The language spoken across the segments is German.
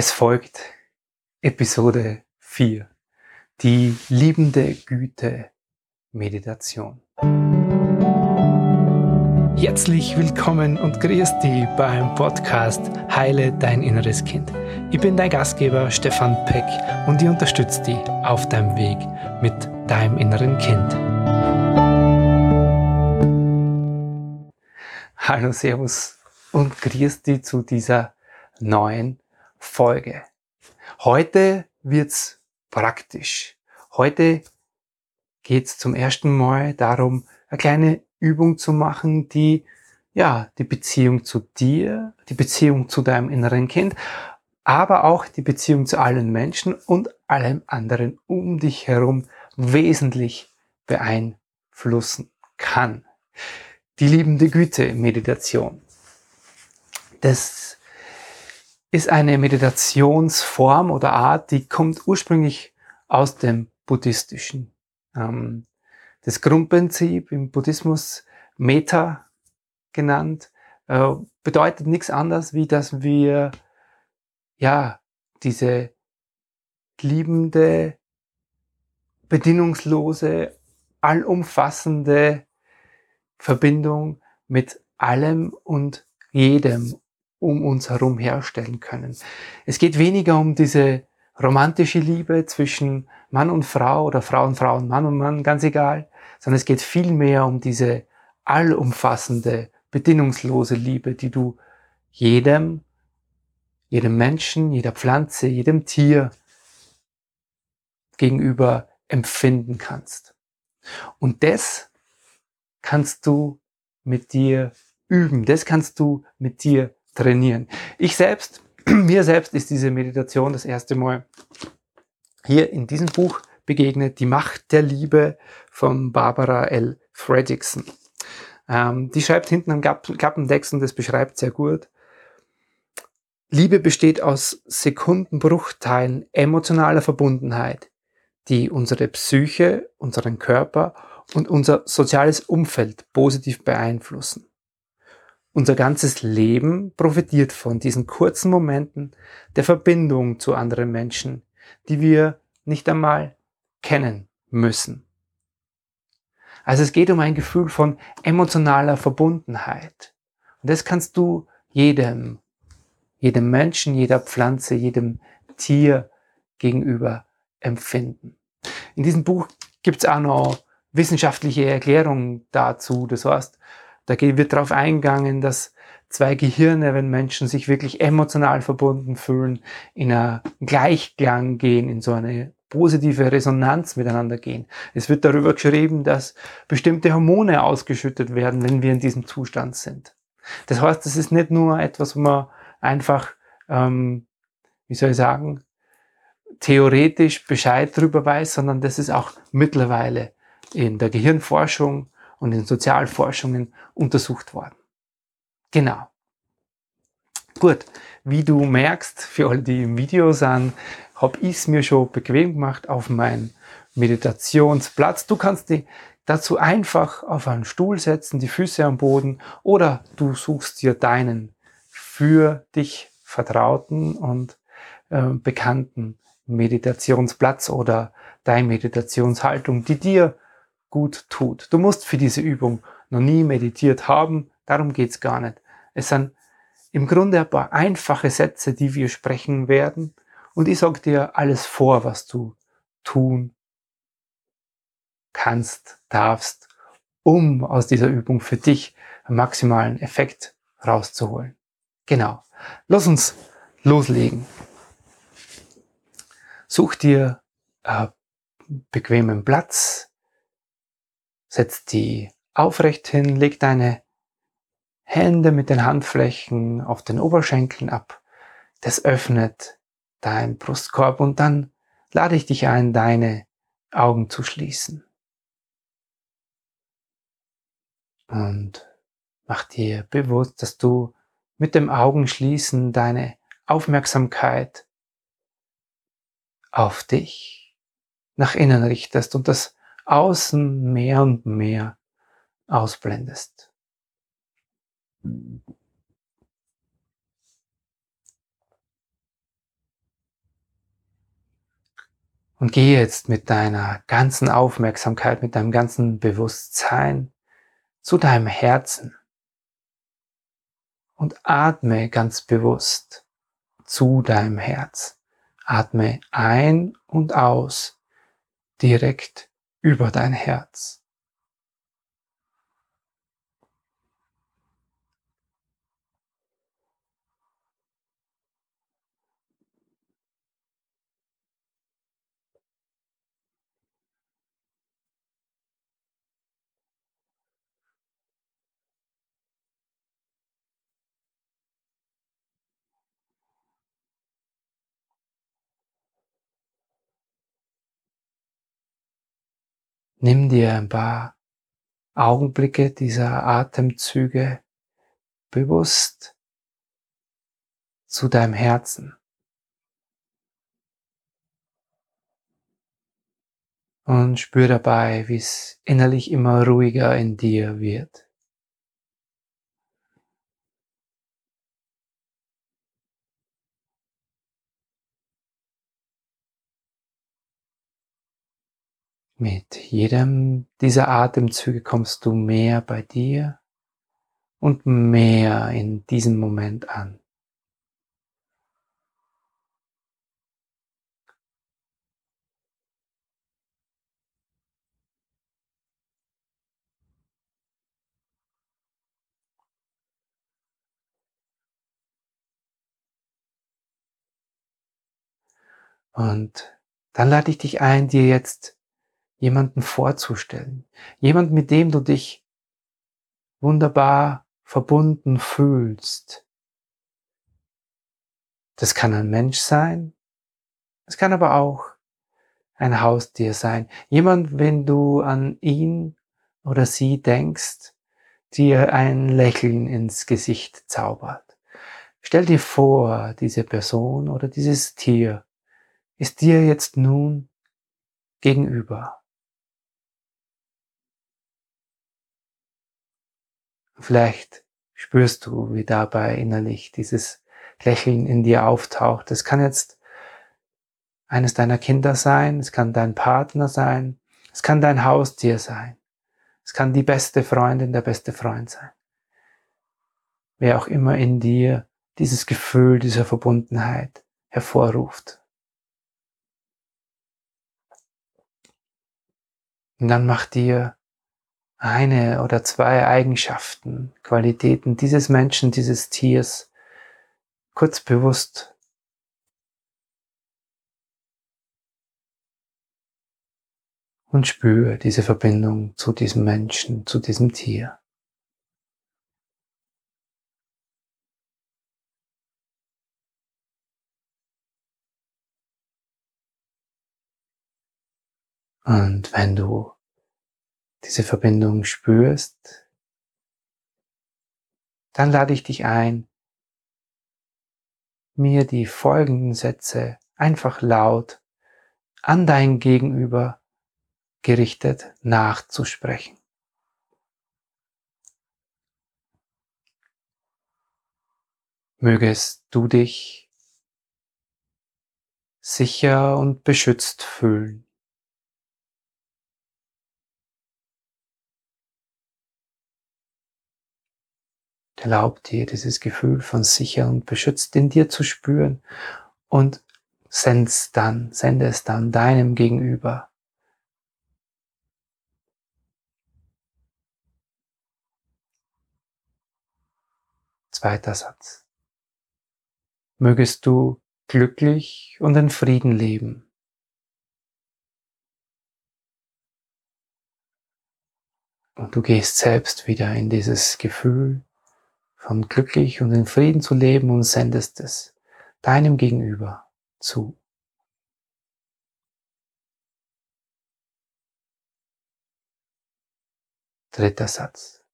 Es folgt Episode 4. Die liebende Güte Meditation. Herzlich willkommen und grüß dich beim Podcast Heile dein inneres Kind. Ich bin dein Gastgeber Stefan Peck und ich unterstütze dich auf deinem Weg mit deinem inneren Kind. Hallo, Servus und grüß dich zu dieser neuen Folge. Heute wird's praktisch. Heute geht's zum ersten Mal darum, eine kleine Übung zu machen, die ja die Beziehung zu dir, die Beziehung zu deinem inneren Kind, aber auch die Beziehung zu allen Menschen und allem anderen um dich herum wesentlich beeinflussen kann. Die liebende Güte Meditation. Das ist eine Meditationsform oder Art, die kommt ursprünglich aus dem Buddhistischen. Ähm, das Grundprinzip im Buddhismus, Meta genannt, äh, bedeutet nichts anderes, wie dass wir ja diese liebende, bedingungslose, allumfassende Verbindung mit allem und jedem um uns herum herstellen können. Es geht weniger um diese romantische Liebe zwischen Mann und Frau oder Frau und Frau und Mann und Mann, ganz egal, sondern es geht vielmehr um diese allumfassende, bedingungslose Liebe, die du jedem, jedem Menschen, jeder Pflanze, jedem Tier gegenüber empfinden kannst. Und das kannst du mit dir üben, das kannst du mit dir trainieren. Ich selbst, mir selbst ist diese Meditation das erste Mal hier in diesem Buch begegnet, Die Macht der Liebe von Barbara L. Fredrickson. Ähm, die schreibt hinten am Klappentext und das beschreibt sehr gut. Liebe besteht aus Sekundenbruchteilen emotionaler Verbundenheit, die unsere Psyche, unseren Körper und unser soziales Umfeld positiv beeinflussen. Unser ganzes Leben profitiert von diesen kurzen Momenten der Verbindung zu anderen Menschen, die wir nicht einmal kennen müssen. Also es geht um ein Gefühl von emotionaler Verbundenheit. Und das kannst du jedem, jedem Menschen, jeder Pflanze, jedem Tier gegenüber empfinden. In diesem Buch gibt es auch noch wissenschaftliche Erklärungen dazu. Das heißt, da wird darauf eingegangen, dass zwei Gehirne, wenn Menschen sich wirklich emotional verbunden fühlen, in einen Gleichklang gehen, in so eine positive Resonanz miteinander gehen. Es wird darüber geschrieben, dass bestimmte Hormone ausgeschüttet werden, wenn wir in diesem Zustand sind. Das heißt, es ist nicht nur etwas, wo man einfach, ähm, wie soll ich sagen, theoretisch Bescheid darüber weiß, sondern das ist auch mittlerweile in der Gehirnforschung und in Sozialforschungen untersucht worden. Genau. Gut, wie du merkst, für alle, die im Video sind, habe ich es mir schon bequem gemacht auf meinen Meditationsplatz. Du kannst dich dazu einfach auf einen Stuhl setzen, die Füße am Boden oder du suchst dir deinen für dich vertrauten und äh, bekannten Meditationsplatz oder deine Meditationshaltung, die dir gut tut. Du musst für diese Übung noch nie meditiert haben, darum geht's gar nicht. Es sind im Grunde ein paar einfache Sätze, die wir sprechen werden und ich sage dir alles vor, was du tun kannst, darfst, um aus dieser Übung für dich einen maximalen Effekt rauszuholen. Genau. Lass uns loslegen. Such dir einen bequemen Platz, Setz die aufrecht hin, leg deine Hände mit den Handflächen auf den Oberschenkeln ab. Das öffnet dein Brustkorb und dann lade ich dich ein, deine Augen zu schließen. Und mach dir bewusst, dass du mit dem Augenschließen deine Aufmerksamkeit auf dich nach innen richtest und das Außen mehr und mehr ausblendest. Und geh jetzt mit deiner ganzen Aufmerksamkeit, mit deinem ganzen Bewusstsein zu deinem Herzen und atme ganz bewusst zu deinem Herz. Atme ein und aus direkt über dein Herz. Nimm dir ein paar Augenblicke dieser Atemzüge bewusst zu deinem Herzen. Und spür dabei, wie es innerlich immer ruhiger in dir wird. Mit jedem dieser Atemzüge kommst du mehr bei dir und mehr in diesem Moment an. Und dann lade ich dich ein, dir jetzt jemanden vorzustellen. Jemand, mit dem du dich wunderbar verbunden fühlst. Das kann ein Mensch sein. Es kann aber auch ein Haustier sein. Jemand, wenn du an ihn oder sie denkst, dir ein Lächeln ins Gesicht zaubert. Stell dir vor, diese Person oder dieses Tier ist dir jetzt nun gegenüber. Vielleicht spürst du, wie dabei innerlich dieses Lächeln in dir auftaucht. Es kann jetzt eines deiner Kinder sein, es kann dein Partner sein, es kann dein Haustier sein, es kann die beste Freundin, der beste Freund sein. Wer auch immer in dir dieses Gefühl dieser Verbundenheit hervorruft. Und dann mach dir eine oder zwei Eigenschaften, Qualitäten dieses Menschen, dieses Tiers kurz bewusst. Und spüre diese Verbindung zu diesem Menschen, zu diesem Tier. Und wenn du diese Verbindung spürst, dann lade ich dich ein, mir die folgenden Sätze einfach laut an dein Gegenüber gerichtet nachzusprechen. Mögest du dich sicher und beschützt fühlen. Erlaub dir dieses Gefühl von sicher und beschützt in dir zu spüren und send's dann, sende es dann deinem Gegenüber. Zweiter Satz. Mögest du glücklich und in Frieden leben. Und du gehst selbst wieder in dieses Gefühl von glücklich und in Frieden zu leben und sendest es deinem Gegenüber zu. Dritter Satz.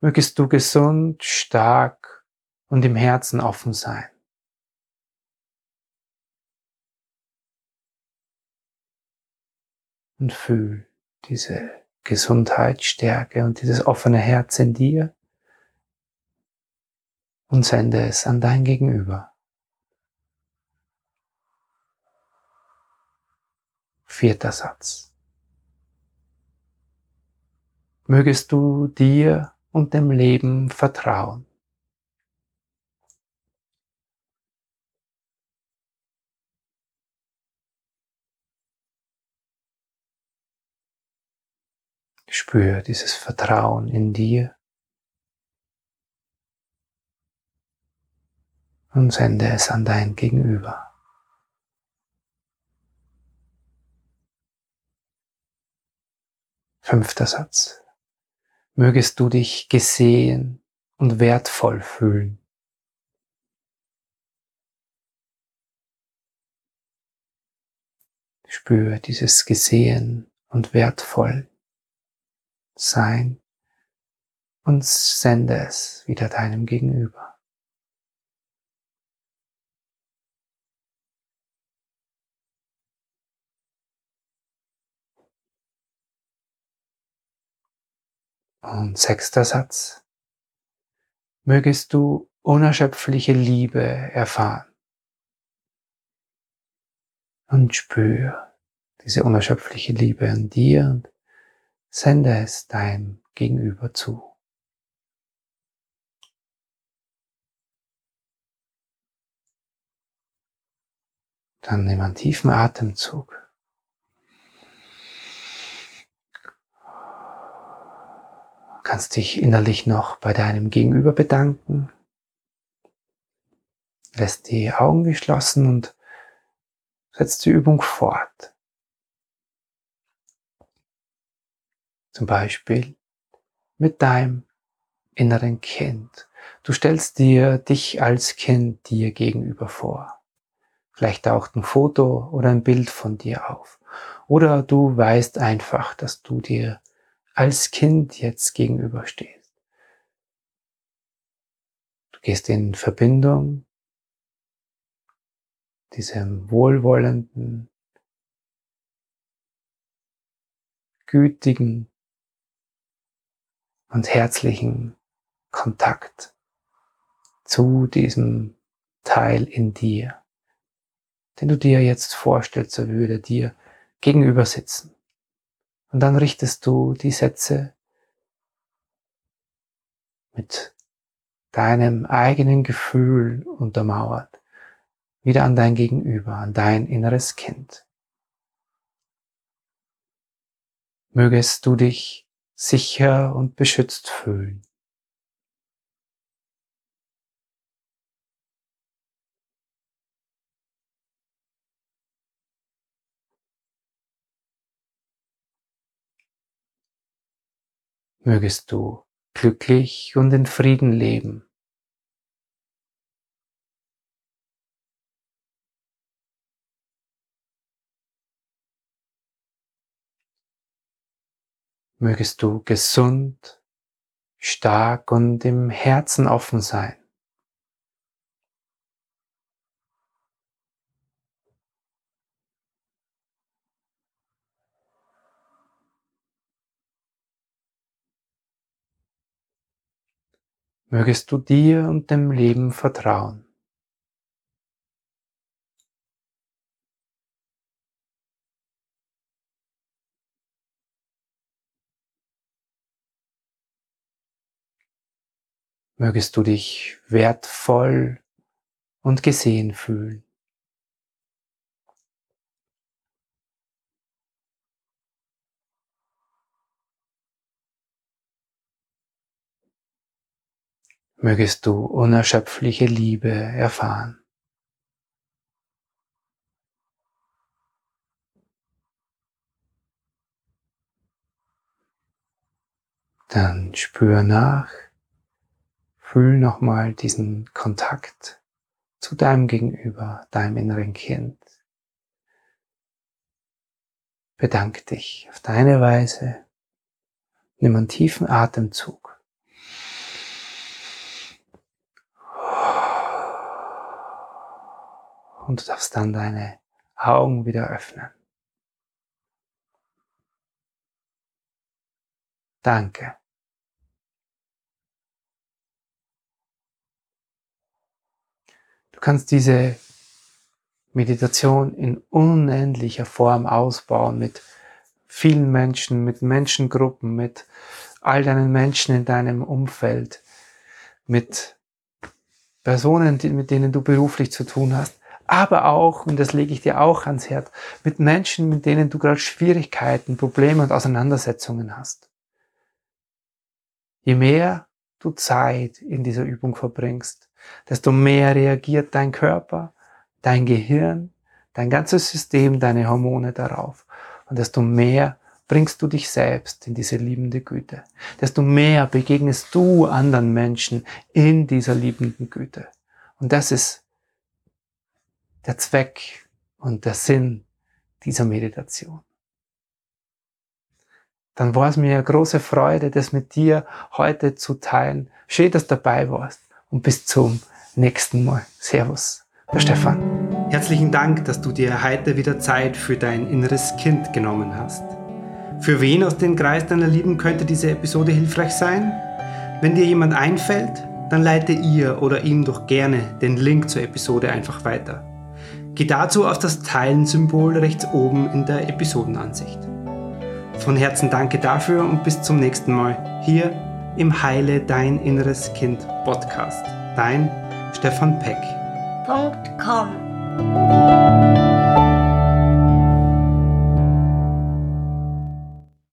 Mögest du gesund, stark und im Herzen offen sein. Und fühl diese Gesundheit, Stärke und dieses offene Herz in dir und sende es an dein Gegenüber. Vierter Satz. Mögest du dir und dem Leben vertrauen. Spür dieses Vertrauen in dir und sende es an dein Gegenüber. Fünfter Satz. Mögest du dich gesehen und wertvoll fühlen. Spür dieses gesehen und wertvoll sein und sende es wieder deinem Gegenüber. Und sechster Satz. Mögest du unerschöpfliche Liebe erfahren. Und spür diese unerschöpfliche Liebe an dir und sende es deinem Gegenüber zu. Dann nimm einen tiefen Atemzug. Kannst dich innerlich noch bei deinem Gegenüber bedanken, lässt die Augen geschlossen und setzt die Übung fort. Zum Beispiel mit deinem inneren Kind. Du stellst dir dich als Kind dir gegenüber vor. Vielleicht taucht ein Foto oder ein Bild von dir auf. Oder du weißt einfach, dass du dir als Kind jetzt gegenüberstehst. Du gehst in Verbindung diesem wohlwollenden, gütigen und herzlichen Kontakt zu diesem Teil in dir, den du dir jetzt vorstellst, er würde dir gegenüber sitzen. Und dann richtest du die Sätze mit deinem eigenen Gefühl untermauert wieder an dein Gegenüber, an dein inneres Kind. Mögest du dich sicher und beschützt fühlen. Mögest du glücklich und in Frieden leben. Mögest du gesund, stark und im Herzen offen sein. Mögest du dir und dem Leben vertrauen. Mögest du dich wertvoll und gesehen fühlen. Mögest du unerschöpfliche Liebe erfahren. Dann spür nach, fühl nochmal diesen Kontakt zu deinem Gegenüber, deinem inneren Kind. Bedank dich auf deine Weise. Nimm einen tiefen Atemzug. Und du darfst dann deine Augen wieder öffnen. Danke. Du kannst diese Meditation in unendlicher Form ausbauen mit vielen Menschen, mit Menschengruppen, mit all deinen Menschen in deinem Umfeld, mit Personen, mit denen du beruflich zu tun hast, aber auch, und das lege ich dir auch ans Herz, mit Menschen, mit denen du gerade Schwierigkeiten, Probleme und Auseinandersetzungen hast. Je mehr du Zeit in dieser Übung verbringst, desto mehr reagiert dein Körper, dein Gehirn, dein ganzes System, deine Hormone darauf. Und desto mehr bringst du dich selbst in diese liebende Güte. Desto mehr begegnest du anderen Menschen in dieser liebenden Güte. Und das ist der Zweck und der Sinn dieser Meditation. Dann war es mir eine große Freude, das mit dir heute zu teilen. Schön, dass du dabei warst und bis zum nächsten Mal. Servus, der Stefan. Herzlichen Dank, dass du dir heute wieder Zeit für dein inneres Kind genommen hast. Für wen aus dem Kreis deiner Lieben könnte diese Episode hilfreich sein? Wenn dir jemand einfällt, dann leite ihr oder ihm doch gerne den Link zur Episode einfach weiter. Geh dazu auf das Teilen-Symbol rechts oben in der Episodenansicht. Von Herzen danke dafür und bis zum nächsten Mal hier im Heile Dein Inneres Kind Podcast. Dein Stefan Peck. .com